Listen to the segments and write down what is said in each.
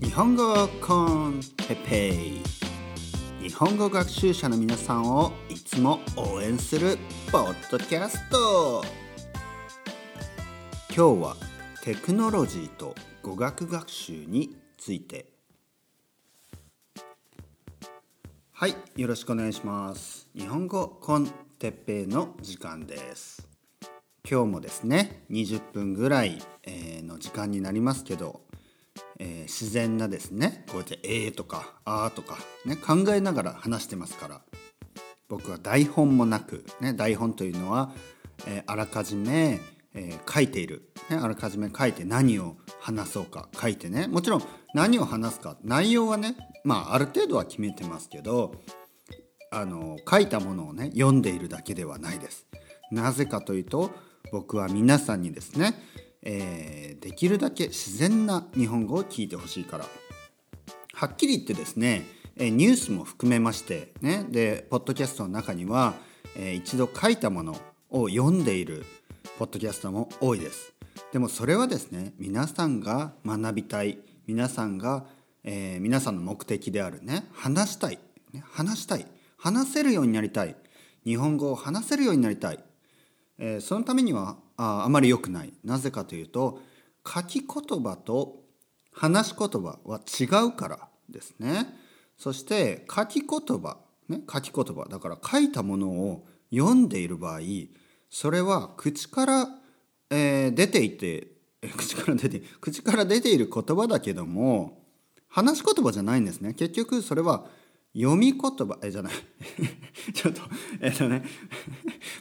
日本語コンテペイ。日本語学習者の皆さんをいつも応援するポッドキャスト。今日はテクノロジーと語学学習について。はいよろしくお願いします。日本語コンテペイの時間です。今日もですね20分ぐらい、え、の時間になりますけどえー、自然なですねこうやって「えー」とか「あー」とか、ね、考えながら話してますから僕は台本もなく、ね、台本というのは、えー、あらかじめ、えー、書いている、ね、あらかじめ書いて何を話そうか書いてねもちろん何を話すか内容はねまあある程度は決めてますけどあの書いたものをね読んでいるだけではないです。なぜかというと僕は皆さんにですねえー、できるだけ自然な日本語を聞いてほしいから。はっきり言ってですねニュースも含めましてねでポッドキャストの中には、えー、一度書いたものを読んでいるポッドキャストも多いです。でもそれはですね皆さんが学びたい皆さんが、えー、皆さんの目的であるね話したい、話したい話せるようになりたい日本語を話せるようになりたい、えー、そのためにはああまり良くない。なぜかというと書き言葉と話し言葉は違うからですね。そして書き言葉ね書き言葉だから書いたものを読んでいる場合それは口から、えー、出ていて口から出て口から出ている言葉だけども話し言葉じゃないんですね。結局それは読み言葉えじゃない ちょっとえっとね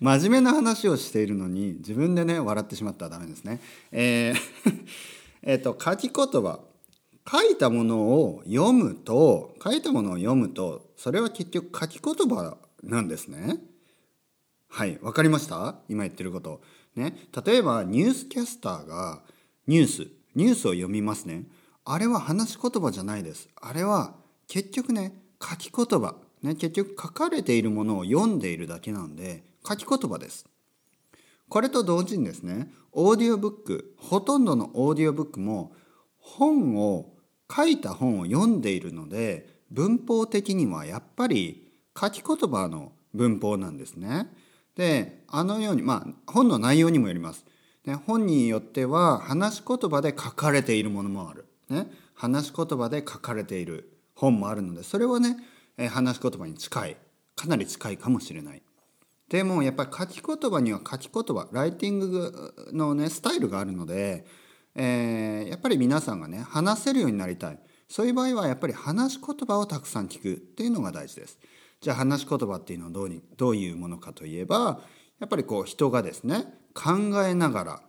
真面目な話をしているのに自分でね笑ってしまったらダメですね。えー えっと書き言葉書いたものを読むと書いたものを読むとそれは結局書き言葉なんですね。はいわかりました？今言ってること。ね、例えばニュースキャスターがニュースニュースを読みますね。あれは話し言葉じゃないです。あれは結局ね書き言葉、ね、結局書かれているものを読んでいるだけなんで書き言葉です。これと同時にですねオーディオブックほとんどのオーディオブックも本を書いた本を読んでいるので文法的にはやっぱり書き言葉の文法なんですね。であのようにまあ本の内容にもよります。ね、本によっては話し言葉で書かれているものもある。ね、話し言葉で書かれている本もあるのでそれはね、え話し言葉に近いかなり近いかもしれない。でもやっぱり書き言葉には書き言葉ライティングのねスタイルがあるので、えー、やっぱり皆さんがね話せるようになりたいそういう場合はやっぱり話し言葉をたくさん聞くっていうのが大事です。じゃあ話し言葉っていうのはどうにどういうものかといえばやっぱりこう人がですね考えながら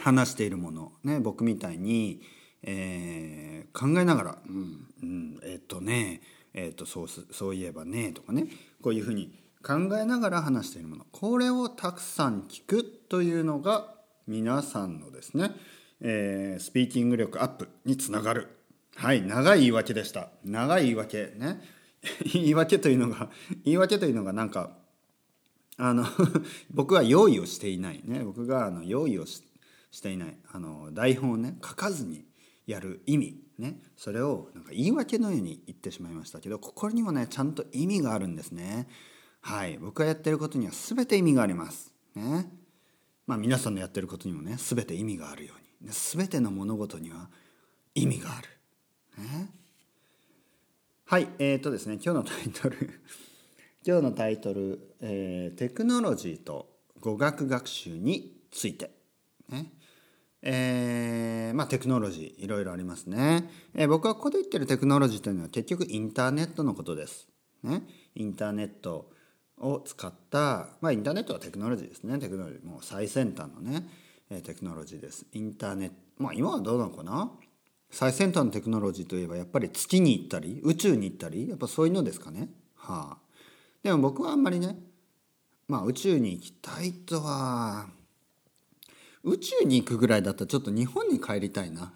話しているものね僕みたいにえー、考えながら「うん、うん、えっとねえっとそうそういえばね」とかねこういうふうに考えながら話しているもの。これをたくさん聞くというのが皆さんのですね、えー、スピーキング力アップにつながる。はい長い言い訳でした。長い言い訳ね。言い訳というのが言い訳というのがなんかあの 僕は用意をしていないね。僕があの用意をしていないあの台本をね書かずにやる意味ね。それをなんか言い訳のように言ってしまいましたけどここにもねちゃんと意味があるんですね。はい。僕がやってることには全て意味があります。ね。まあ皆さんのやってることにもね全て意味があるように。全ての物事には意味がある。ね。はい。えーとですね今日のタイトル。今日のタイトル、えー「テクノロジーと語学学習について」ね。えー、まあ、テクノロジーいろいろありますね、えー、僕がここで言ってるテクノロジーというのは結局インターネットのことです。ね、インターネットを使った、まあ、インターネットはテクノロジーですねテクノロジーもう最先端のね、えテクノロジーです。インターネットまあ今はどうなのかな？最先端のテクノロジーといえばやっぱり月に行ったり宇宙に行ったりやっぱそういうのですかね。はあ、でも僕はあんまりねまあ宇宙に行きたいとは宇宙に行くぐらいだったらちょっと日本に帰りたいな。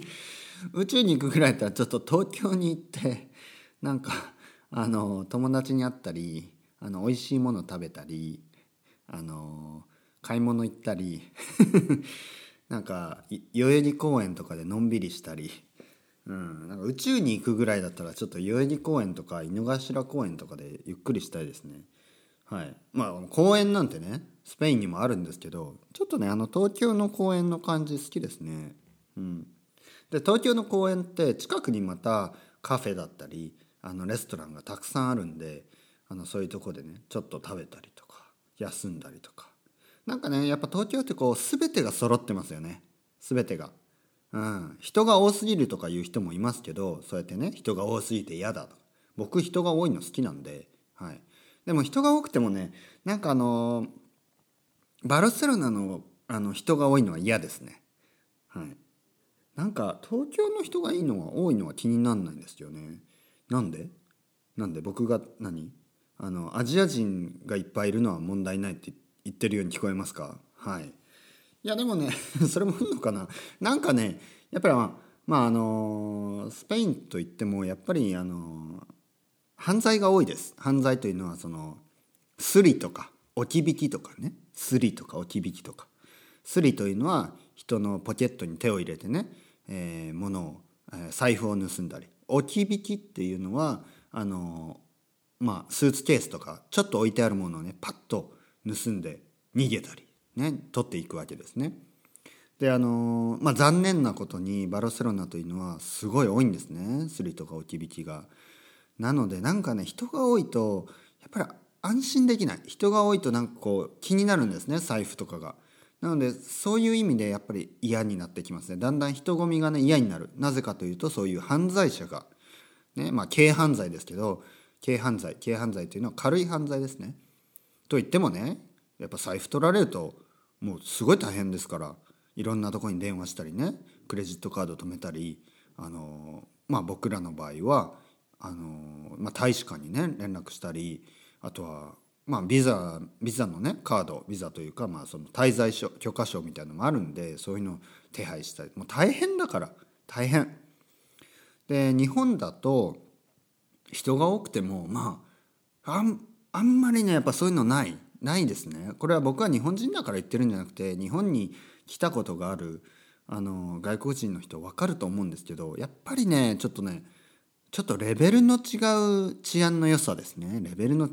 宇宙に行くぐらいだったらちょっと東京に行ってなんかあの友達に会ったりあの美味しいもの食べたりあの買い物行ったり なんか代々木公園とかでのんびりしたり。うん、なんか宇宙に行くぐらいだったらちょっと代々木公園とか井の頭公園とかでゆっくりしたいですね。はい。まあ公園なんてねスペインにもあるんですけどちょっとねあの東京の公園の感じ好きですね。うん。で東京の公園って近くにまたカフェだったりあのレストランがたくさんあるんであのそういうとこでねちょっと食べたりとか休んだりとか。なんかねやっぱ東京ってこう全てが揃ってますよね。全てが。うん、人が多すぎるとかいう人もいますけどそうやってね人が多すぎて嫌だと僕人が多いの好きなんで、はい、でも人が多くてもねなんかあのバルセロナのあの人が多いのは嫌ですね、はい、なんか東京の人がいいのは多いのは気になんないんですよね。なんで？なんで？僕が何？あのアジア人がいっぱいいるのは問題ないって言ってるように聞こえますか？はい。いやでもね それもいいのかな？なんかねやっぱりまあまああのスペインといってもやっぱりあの犯罪が多いです。犯罪というのはそのスリとか置き引きとかね。スリとか置き引きとかスリというのは人のポケットに手を入れてね、えー、物を、えー、財布を盗んだり置き引きっていうのはあのまあスーツケースとかちょっと置いてあるものをねパッと盗んで逃げたりね、取っていくわけですね。であのまあ、残念なことにバルセロナというのはすごい多いんですねスリとか置き引きが。なのでなんかね人が多いとやっぱり安心できない人が多いとなんかこう気になるんですね財布とかが。なのでそういう意味でやっぱり嫌になってきますねだんだん人混みがね嫌になるなぜかというとそういう犯罪者がねまあ軽犯罪ですけど軽犯罪軽犯罪というのは軽い犯罪ですね。と言ってもねやっぱ財布取られるともうすごい大変ですからいろんなとこに電話したりねクレジットカード止めたりあのまあ僕らの場合はあの、まあ、大使館にね連絡したりあとはまあビザビザのねカードビザというかまあその滞在所許可証みたいなのもあるんでそういうのを手配したり。もう大変だから。大変。で日本だと人が多くてもまああんあんまりねやっぱそういうのない。ないですね。これは僕は日本人だから言ってるんじゃなくて日本に来たことがあるあの外国人の人分かると思うんですけどやっぱりねちょっとねちょっとレベルの違う治安の良さですね。レベルの違う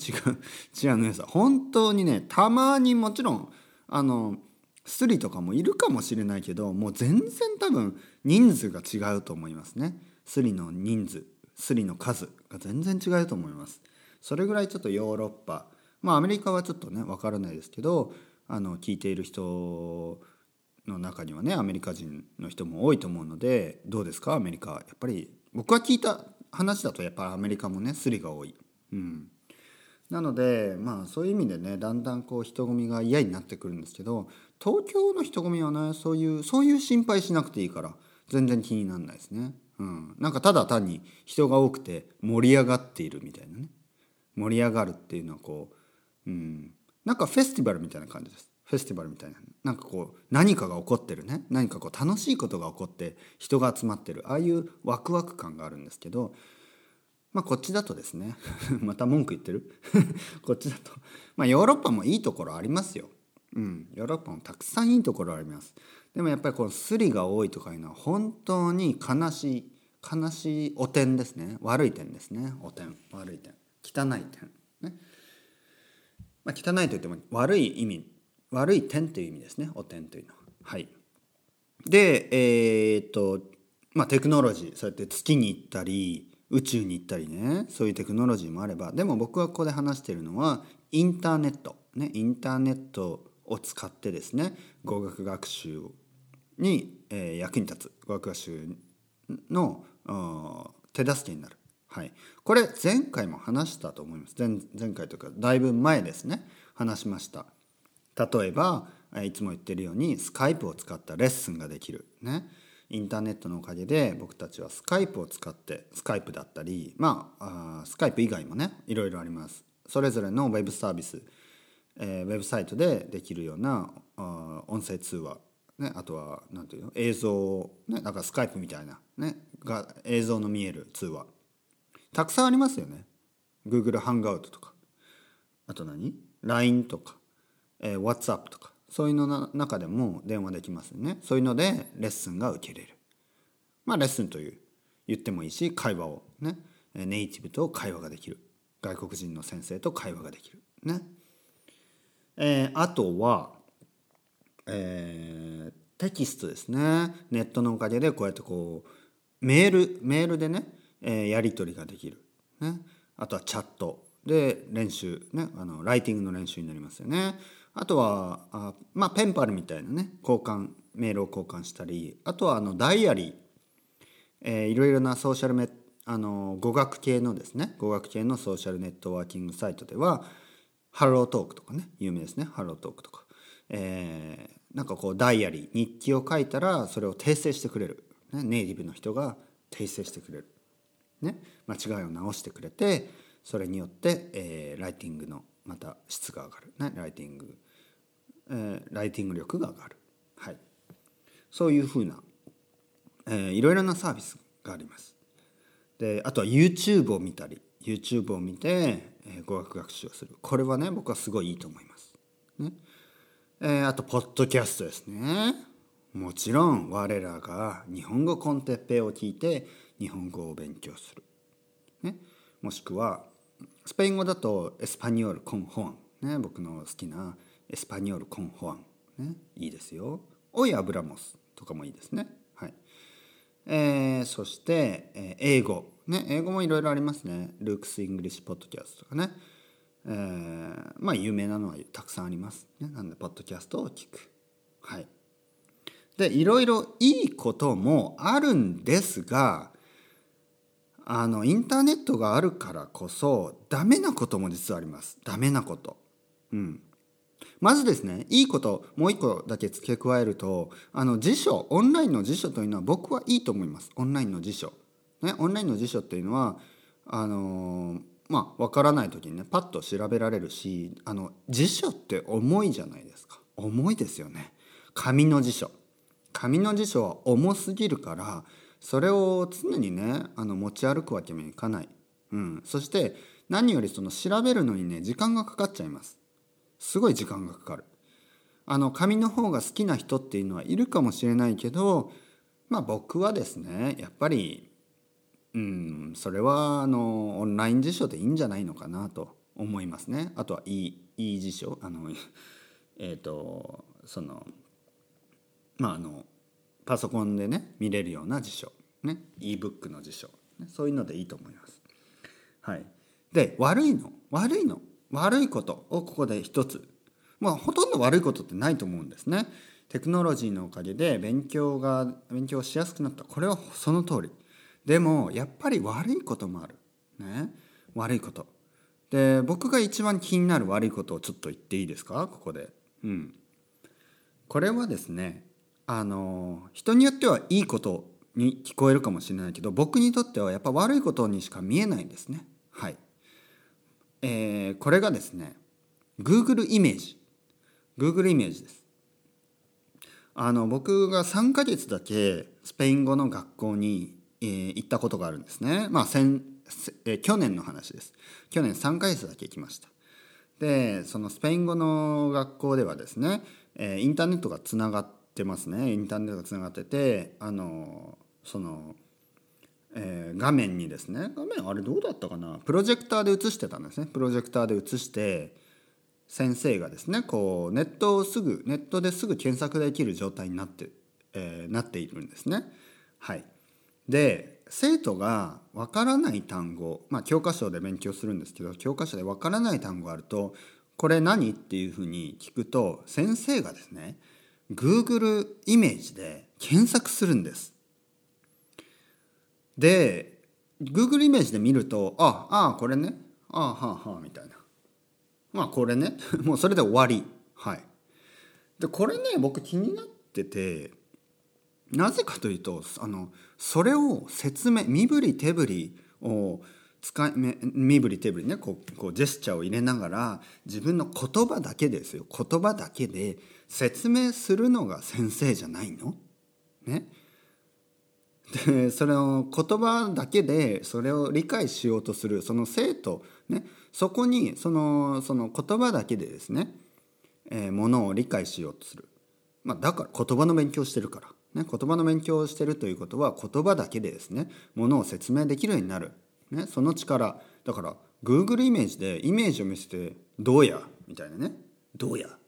治安の良さ。本当にねたまにもちろんあのスリとかもいるかもしれないけどもう全然多分人数が違うと思いますね。スリの人数スリの数が全然違うと思います。それぐらいちょっとヨーロッパまあアメリカはちょっとね分からないですけどあの聞いている人の中にはねアメリカ人の人も多いと思うのでどうですか？アメリカ。やっぱり僕が聞いた話だとやっぱアメリカもねスリが多い。うん。なのでまあそういう意味でねだんだんこう人混みが嫌になってくるんですけど東京の人混みはねそういうそういう心配しなくていいから全然気にならないですね。うん、なんかただ単に人が多くて盛り上がっているみたいなね。盛り上がるっていうのはこううん、なんかフェスティバルみたいな感じです。フェスティバルみたいな。なんかこう何かが起こってるね。何かこう楽しいことが起こって人が集まってる。ああいうワクワク感があるんですけどまあこっちだとですね。また文句言ってる？こっちだと。まあヨーロッパもいいところありますよ。うん。ヨーロッパもたくさんいいところあります。でもやっぱりこのスリが多いとかいうのは本当に悲しい悲しいお点ですね。悪い点ですね。お点。悪い点。汚い点。ね。まあ、汚いと言っても悪い意味悪い点という意味ですね。お点というのは。はい、でえー、っとまあテクノロジーそうやって月に行ったり宇宙に行ったりね。そういうテクノロジーもあれば。でも僕がここで話してるのはインターネット。ねインターネットを使ってですね。語学学習に、えー、役に立つ。語学学習の手助けになる。はい、これ前回も話したと思います。前前回というかだいぶ前ですね。話しました。例えばいつも言ってるようにスカイプを使ったレッスンができる。ね。インターネットのおかげで僕たちはスカイプを使ってスカイプだったりまあスカイプ以外もねいろいろあります。それぞれのウェブサービス、えー、ウェブサイトでできるようなあ音声通話。ね、あとは何ていうの？映像、ね、なんかスカイプみたいな、ね、が映像の見える通話。たくさんありますよね。Google ハンガウトとか。あと何 ?LINE とか、えー、WhatsApp とかそういうの中でも電話できますよね。そういうのでレッスンが受けれる。まあレッスンという言ってもいいし会話をねネイティブと会話ができる。外国人の先生と会話ができる。ね、えー、あとは、えー、テキストですね。ネットのおかげでこうやってこうメールメールでね、えー、やり取りができる、ね、あとはチャット。で練習ね。あのライティングの練習になりますよね。あとはあまあペンパルみたいなね交換メールを交換したりあとはあのダイアリー、えー、いろいろなソーシャルメあの語学系のですね語学系のソーシャルネットワーキングサイトではハロートークとかね有名ですねハロートークとか、えー、なんかこうダイアリー日記を書いたらそれを訂正してくれる、ね、ネイティブの人が訂正してくれる、ね、間違いを直してくれてそれによって、えー、ライティングのまた質が上がる、ね、ライティング、えー、ライティング力が上がる、はい、そういうふうな、えー、いろいろなサービスがあります。であとは YouTube を見たり YouTube を見て、えー、語学学習をするこれはね僕はすごいいいと思います。ねえー、あとポッドキャストですね。もちろん我らが日本語 con Teppei を聞いて日本語を勉強する。ね、もしくはスペイン語だと Español con Juan、ね、僕の好きな Español con Juan、ね、いいですよ。 Hoy Hablamos とかもいいですね。はいえー、そして、えー、英語、ね、英語もいろいろありますね。 Luke's English Podcast とかね。えー、まあ有名なのはたくさんあります。ね、なんでポッドキャストを聞く。はい。でいろいろいいこともあるんですがあのインターネットがあるからこそダメなことも実はありますダメなこと。うん、まずですねいいこともう一個だけ付け加えるとあの辞書オンラインの辞書というのは僕はいいと思いますオンラインの辞書。ね、オンラインの辞書っていうのはあのまあ分からない時にねパッと調べられるしあの辞書って重いじゃないですか重いですよね紙の辞書。紙の辞書は重すぎるからそれを常にねあの持ち歩くわけにはいかない、うん、そして何よりその調べるのにね時間がかかっちゃいます。すごい時間がかかる。あの紙の方が好きな人っていうのはいるかもしれないけどまあ僕はですねやっぱりうんそれはあのオンライン辞書でいいんじゃないのかなと思いますね。あとはいいいい辞書。あの えっ、ー、とそのまああのパソコンでね見れるような辞書。ね。ebook の辞書、ね、そういうのでいいと思います。はい、で悪いの。悪いの。悪いことをここで一つ。まあほとんど悪いことってないと思うんですね。テクノロジーのおかげで勉強が勉強しやすくなった。これはその通り。でもやっぱり悪いこともある。ね。悪いこと。で僕が一番気になる悪いことをちょっと言っていいですか？ここで。うん。これはですねあの人によってはいいことに聞こえるかもしれないけど僕にとってはやっぱ悪いことにしか見えないんですね。はい。えー、これがですね Google イメージ Google イメージです。あの僕が3ヶ月だけスペイン語の学校に、えー、行ったことがあるんですね。まあ先、えー、去年の話です。去年3ヶ月だけ行きました。でそのスペイン語の学校ではですね、えー、インターネットがつながってってますね。インターネットがつながっててあのその、えー、画面にですね画面あれどうだったかな？プロジェクターで映してたんですね。プロジェクターで映して先生がですねこうネットをすぐネットですぐ検索できる状態になって、えー、なっているんですね。はい、で生徒がわからない単語、まあ、教科書で勉強するんですけど教科書でわからない単語があるとこれ何？っていうふうに聞くと先生がですね Google イメージで検索するんです。で Google イメージで見るとああこれね。ああはあはあみたいな。まあこれね。もうそれで終わり。はい。でこれね僕気になっててなぜかというとあのそれを説明身振り手振りを使い身振り手振りねこうこうジェスチャーを入れながら自分の言葉だけですよ。言葉だけで説明するのが先生じゃないの？ね？でそれを言葉だけでそれを理解しようとするその生徒ね？そこにそのその言葉だけでですね、えー、ものを理解しようとする、まあ、だから言葉の勉強してるから。ね、言葉の勉強をしてるということは言葉だけでですねものを説明できるようになる、ね、その力。だから Google イメージでイメージを見せて「どうや」みたいなね「どうや」「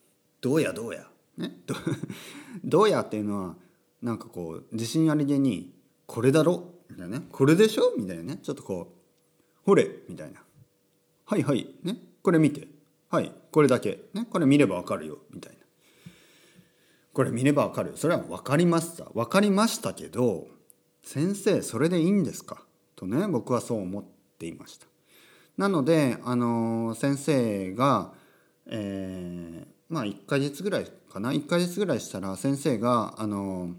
どうやどうや」ね「ど うや」っていうのはなんかこう自信ありげに「これだろ」みたいなね「これでしょ」みたいなね。ちょっとこう「ほれ」みたいな「はいはい。ね。これ見て。はい。これだけ。ね。これ見ればわかるよ」みたいな。これ見ればわかるそれは分かりました。分かりましたけど先生それでいいんですか？とね僕はそう思っていました。なのであの先生が、えー、まあ1ヶ月ぐらいかな。1ヶ月ぐらいしたら先生があの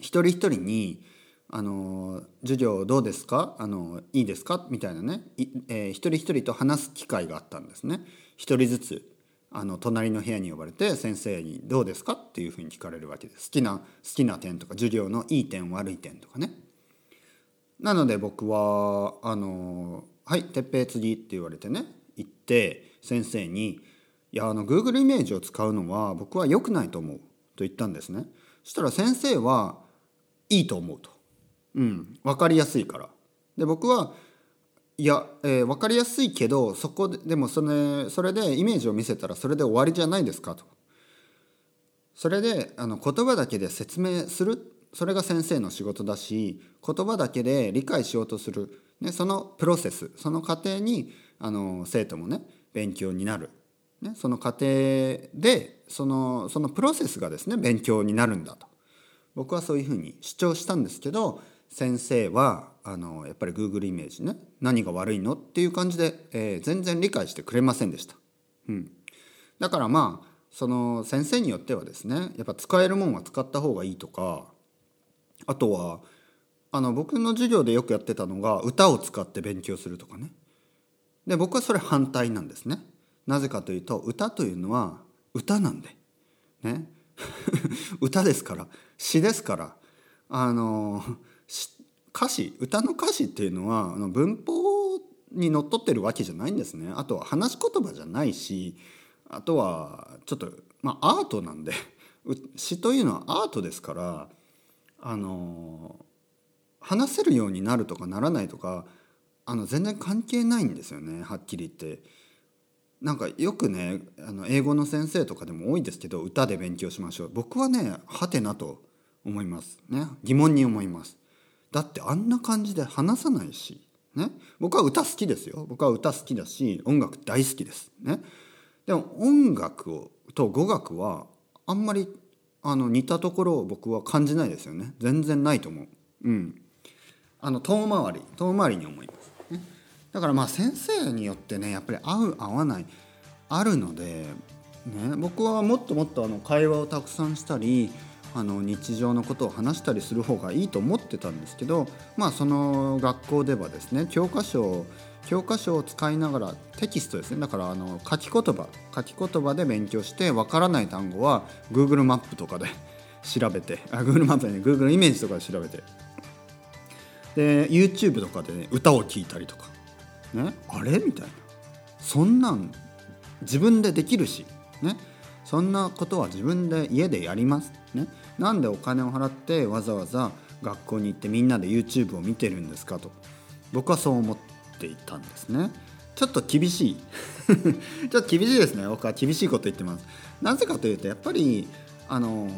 一人一人にあの授業どうですか？あのいいですか？みたいなね、えー、一人一人と話す機会があったんですね。一人ずつあの隣の部屋に呼ばれて先生に「どうですか?」っていうふうに聞かれるわけです。好きな好きな点とか授業のいい点悪い点とかね。なので僕は「あのはい鉄平次」って言われてね行って先生に「いやあの Google イメージを使うのは僕は良くないと思う」と言ったんですね。そしたら先生はいいと思うと。うん分かりやすいから。で僕はいや、えー、分かりやすいけどそこででもそれそれでイメージを見せたらそれで終わりじゃないですかと。それであの言葉だけで説明する。それが先生の仕事だし言葉だけで理解しようとする、ね、そのプロセスその過程にあの生徒もね勉強になる、ね、その過程でそのそのプロセスがですね勉強になるんだと。僕はそういうふうに主張したんですけど先生はあのやっぱり Google イメージね何が悪いのっていう感じで、えー、全然理解してくれませんでした。うん、だからまあその先生によってはですねやっぱ使えるもんは使った方がいいとかあとはあの僕の授業でよくやってたのが歌を使って勉強するとかね。で僕はそれ反対なんですね。なぜかというと歌というのは歌なんで。ね。歌ですから。詩ですから。あの歌詞歌の歌詞っていうのはあの文法にのっとってるわけじゃないんですね。あとは話し言葉じゃないしあとはちょっとまあアートなんで。詩というのはアートですからあの話せるようになるとかならないとかあの全然関係ないんですよね。はっきり言って。なんかよくねあの英語の先生とかでも多いですけど歌で勉強しましょう。僕はねはてなと思いますね。疑問に思います。だってあんな感じで話さないし、ね、僕は歌好きですよ。僕は歌好きだし音楽大好きです。ね、でも音楽をと語学はあんまりあの似たところを僕は感じないですよね。全然ないと思う。うん、あの遠回り。遠回りに思います、だからまあ先生によってねやっぱり合う合わないあるので、ね、僕はもっともっとあの会話をたくさんしたりあの日常のことを話したりする方がいいと思ってたんですけどまあその学校ではですね教科書を教科書を使いながらテキストですね。だからあの書き言葉書き言葉で勉強してわからない単語は Google マップとかで 調べてあ Google マップでね Google イメージとかで調べて。で YouTube とかでね歌を聴いたりとか。ね。あれ？みたいな。そんなん自分でできるし。ね。そんなことは自分で家でやります。ね。なんでお金を払ってわざわざ学校に行ってみんなで YouTube を見てるんですかと。僕はそう思っていたんですね。ちょっと厳しい。ちょっと厳しいですね。僕は厳しいこと言ってます。なぜかというとやっぱりあの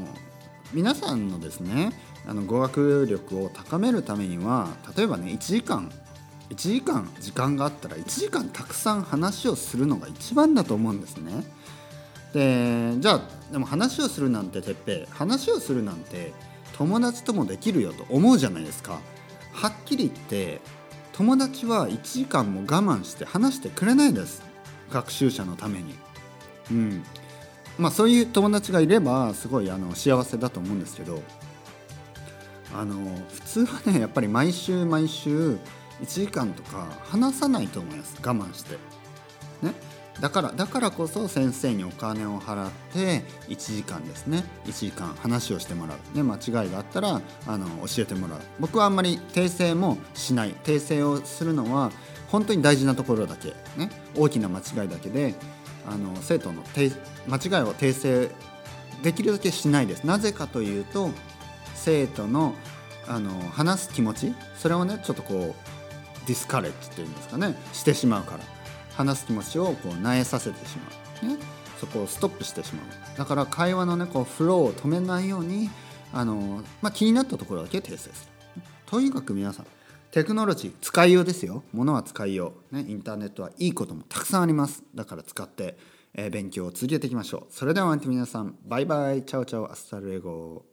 皆さんのですねあの語学力を高めるためには例えばね1時間1時間時間があったら1時間たくさん話をするのが一番だと思うんですね。でじゃあでも話をするなんててっぺ話をするなんて友達ともできるよと思うじゃないですか。はっきり言って友達は1時間も我慢して話してくれないです。学習者のために。うん。まあそういう友達がいればすごいあの幸せだと思うんですけどあの普通はねやっぱり毎週毎週1時間とか話さないと思います。我慢して。ね。だからだからこそ先生にお金を払って1時間ですね。1時間話をしてもらう、ね、間違いがあったらあの教えてもらう。僕はあんまり訂正もしない。訂正をするのは本当に大事なところだけ、ね、大きな間違いだけであの生徒の間違いを訂正できるだけしないです。なぜかというと生徒のあの話す気持ちそれをねちょっとこうディスカレッジっていうんですかね。してしまうから。話す気持ちをこう萎えさせてしまう、ね、そこをストップしてしまう。だから会話のねこうフローを止めないようにあの、まあ、気になったところだけ訂正する。とにかく皆さんテクノロジー使いようですよ。物は使いよう、ね、インターネットはいいこともたくさんあります。だから使って、えー、勉強を続けていきましょう。それではまた皆さんバイバイ。 Chao chao。 Hasta luego